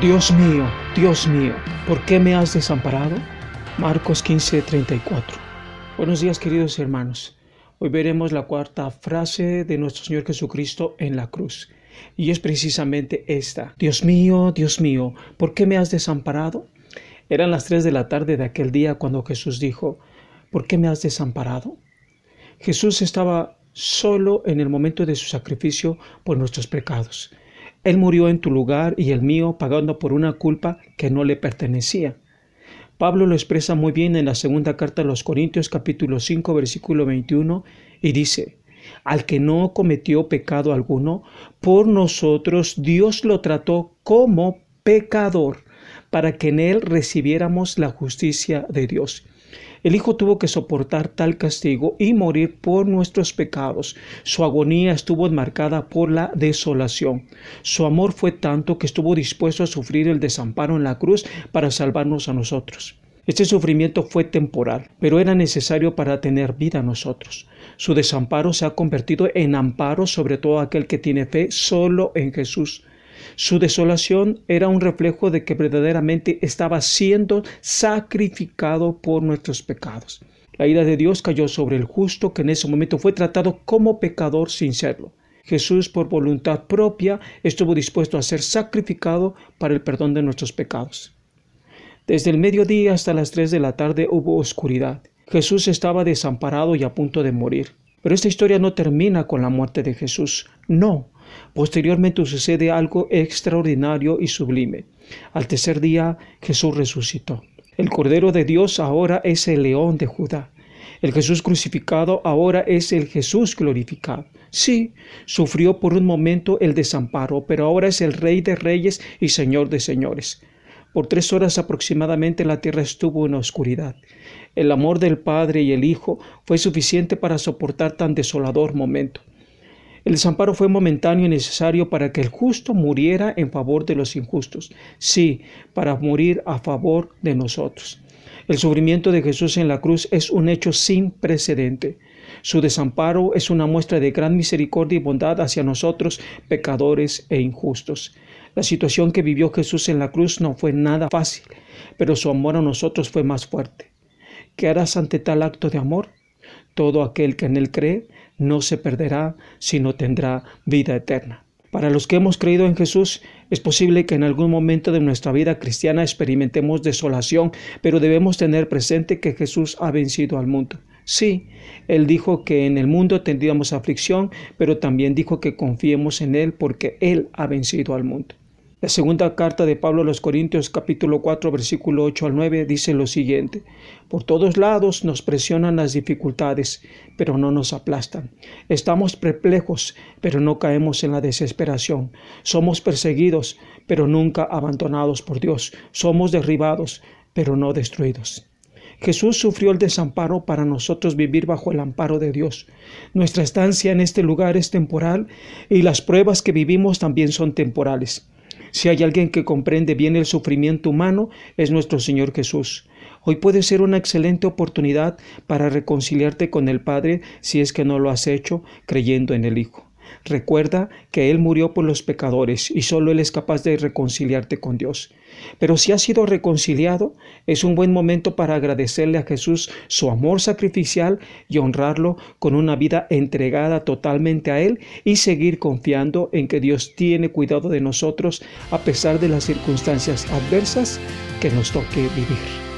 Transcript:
Dios mío, Dios mío, ¿por qué me has desamparado? Marcos 15, 34. Buenos días queridos hermanos. Hoy veremos la cuarta frase de nuestro Señor Jesucristo en la cruz. Y es precisamente esta. Dios mío, Dios mío, ¿por qué me has desamparado? Eran las tres de la tarde de aquel día cuando Jesús dijo, ¿por qué me has desamparado? Jesús estaba solo en el momento de su sacrificio por nuestros pecados. Él murió en tu lugar y el mío pagando por una culpa que no le pertenecía. Pablo lo expresa muy bien en la segunda carta de los Corintios capítulo 5 versículo 21 y dice, al que no cometió pecado alguno, por nosotros Dios lo trató como pecador, para que en él recibiéramos la justicia de Dios. El Hijo tuvo que soportar tal castigo y morir por nuestros pecados. Su agonía estuvo enmarcada por la desolación. Su amor fue tanto que estuvo dispuesto a sufrir el desamparo en la cruz para salvarnos a nosotros. Este sufrimiento fue temporal, pero era necesario para tener vida a nosotros. Su desamparo se ha convertido en amparo sobre todo aquel que tiene fe solo en Jesús. Su desolación era un reflejo de que verdaderamente estaba siendo sacrificado por nuestros pecados. La ira de Dios cayó sobre el justo que en ese momento fue tratado como pecador sin serlo. Jesús por voluntad propia estuvo dispuesto a ser sacrificado para el perdón de nuestros pecados. Desde el mediodía hasta las tres de la tarde hubo oscuridad. Jesús estaba desamparado y a punto de morir. Pero esta historia no termina con la muerte de Jesús. No, Posteriormente sucede algo extraordinario y sublime. Al tercer día Jesús resucitó. El Cordero de Dios ahora es el león de Judá. El Jesús crucificado ahora es el Jesús glorificado. Sí, sufrió por un momento el desamparo, pero ahora es el Rey de Reyes y Señor de Señores. Por tres horas aproximadamente la tierra estuvo en oscuridad. El amor del Padre y el Hijo fue suficiente para soportar tan desolador momento. El desamparo fue momentáneo y necesario para que el justo muriera en favor de los injustos, sí, para morir a favor de nosotros. El sufrimiento de Jesús en la cruz es un hecho sin precedente. Su desamparo es una muestra de gran misericordia y bondad hacia nosotros, pecadores e injustos. La situación que vivió Jesús en la cruz no fue nada fácil, pero su amor a nosotros fue más fuerte. ¿Qué harás ante tal acto de amor? Todo aquel que en él cree no se perderá, sino tendrá vida eterna. Para los que hemos creído en Jesús, es posible que en algún momento de nuestra vida cristiana experimentemos desolación, pero debemos tener presente que Jesús ha vencido al mundo. Sí, Él dijo que en el mundo tendríamos aflicción, pero también dijo que confiemos en Él porque Él ha vencido al mundo. La segunda carta de Pablo a los Corintios capítulo 4 versículo 8 al 9 dice lo siguiente, Por todos lados nos presionan las dificultades, pero no nos aplastan. Estamos perplejos, pero no caemos en la desesperación. Somos perseguidos, pero nunca abandonados por Dios. Somos derribados, pero no destruidos. Jesús sufrió el desamparo para nosotros vivir bajo el amparo de Dios. Nuestra estancia en este lugar es temporal y las pruebas que vivimos también son temporales. Si hay alguien que comprende bien el sufrimiento humano, es nuestro Señor Jesús. Hoy puede ser una excelente oportunidad para reconciliarte con el Padre si es que no lo has hecho creyendo en el Hijo. Recuerda que Él murió por los pecadores y solo Él es capaz de reconciliarte con Dios. Pero si has sido reconciliado, es un buen momento para agradecerle a Jesús su amor sacrificial y honrarlo con una vida entregada totalmente a Él y seguir confiando en que Dios tiene cuidado de nosotros a pesar de las circunstancias adversas que nos toque vivir.